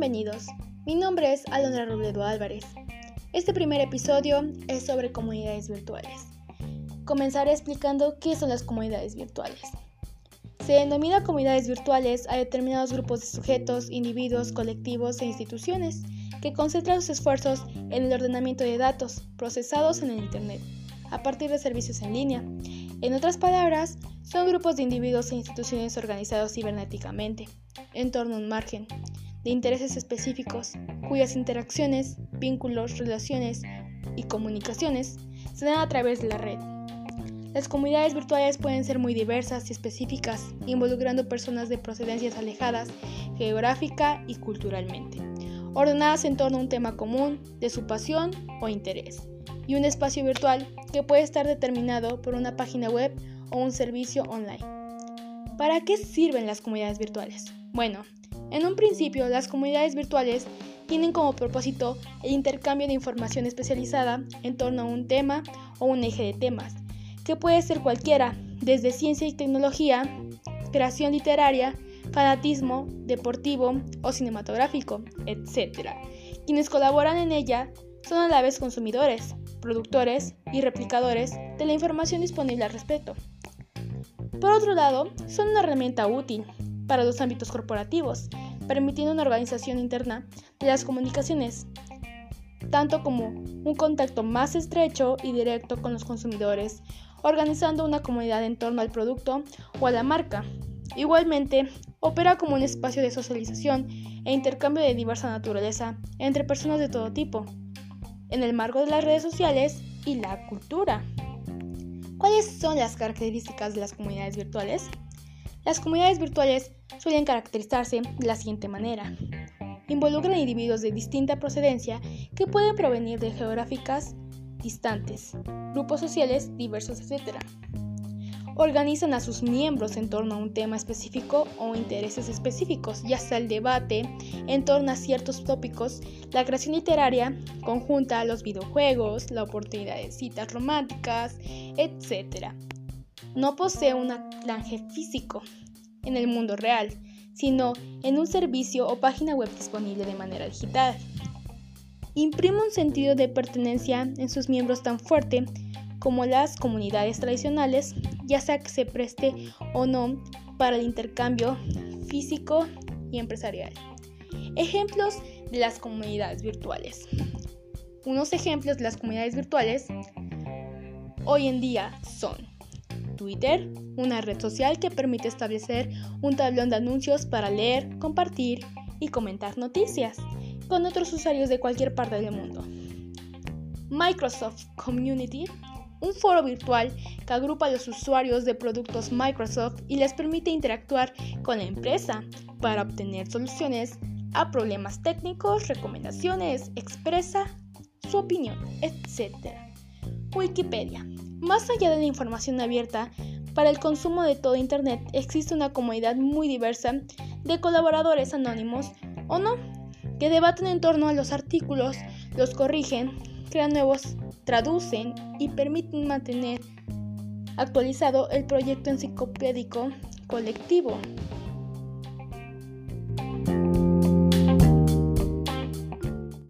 Bienvenidos, mi nombre es Alondra Robledo Álvarez. Este primer episodio es sobre comunidades virtuales. Comenzaré explicando qué son las comunidades virtuales. Se denomina comunidades virtuales a determinados grupos de sujetos, individuos, colectivos e instituciones que concentran sus esfuerzos en el ordenamiento de datos procesados en el Internet a partir de servicios en línea. En otras palabras, son grupos de individuos e instituciones organizados cibernéticamente en torno a un margen de intereses específicos cuyas interacciones, vínculos, relaciones y comunicaciones se dan a través de la red. Las comunidades virtuales pueden ser muy diversas y específicas, involucrando personas de procedencias alejadas geográfica y culturalmente, ordenadas en torno a un tema común de su pasión o interés, y un espacio virtual que puede estar determinado por una página web o un servicio online. ¿Para qué sirven las comunidades virtuales? Bueno, en un principio las comunidades virtuales tienen como propósito el intercambio de información especializada en torno a un tema o un eje de temas, que puede ser cualquiera, desde ciencia y tecnología, creación literaria, fanatismo, deportivo o cinematográfico, etc. Quienes colaboran en ella son a la vez consumidores, productores y replicadores de la información disponible al respecto. Por otro lado, son una herramienta útil para los ámbitos corporativos, permitiendo una organización interna de las comunicaciones, tanto como un contacto más estrecho y directo con los consumidores, organizando una comunidad en torno al producto o a la marca. Igualmente, opera como un espacio de socialización e intercambio de diversa naturaleza entre personas de todo tipo, en el marco de las redes sociales y la cultura. ¿Cuáles son las características de las comunidades virtuales? Las comunidades virtuales suelen caracterizarse de la siguiente manera. Involucran individuos de distinta procedencia que pueden provenir de geográficas distantes, grupos sociales diversos, etc. Organizan a sus miembros en torno a un tema específico o intereses específicos, ya sea el debate en torno a ciertos tópicos, la creación literaria conjunta, los videojuegos, la oportunidad de citas románticas, etc no posee un anclaje físico en el mundo real, sino en un servicio o página web disponible de manera digital. Imprime un sentido de pertenencia en sus miembros tan fuerte como las comunidades tradicionales, ya sea que se preste o no para el intercambio físico y empresarial. Ejemplos de las comunidades virtuales. Unos ejemplos de las comunidades virtuales hoy en día son Twitter, una red social que permite establecer un tablón de anuncios para leer, compartir y comentar noticias con otros usuarios de cualquier parte del mundo. Microsoft Community, un foro virtual que agrupa a los usuarios de productos Microsoft y les permite interactuar con la empresa para obtener soluciones a problemas técnicos, recomendaciones, expresa su opinión, etc. Wikipedia, más allá de la información abierta, para el consumo de todo Internet existe una comunidad muy diversa de colaboradores anónimos o no, que debaten en torno a los artículos, los corrigen, crean nuevos, traducen y permiten mantener actualizado el proyecto enciclopédico colectivo.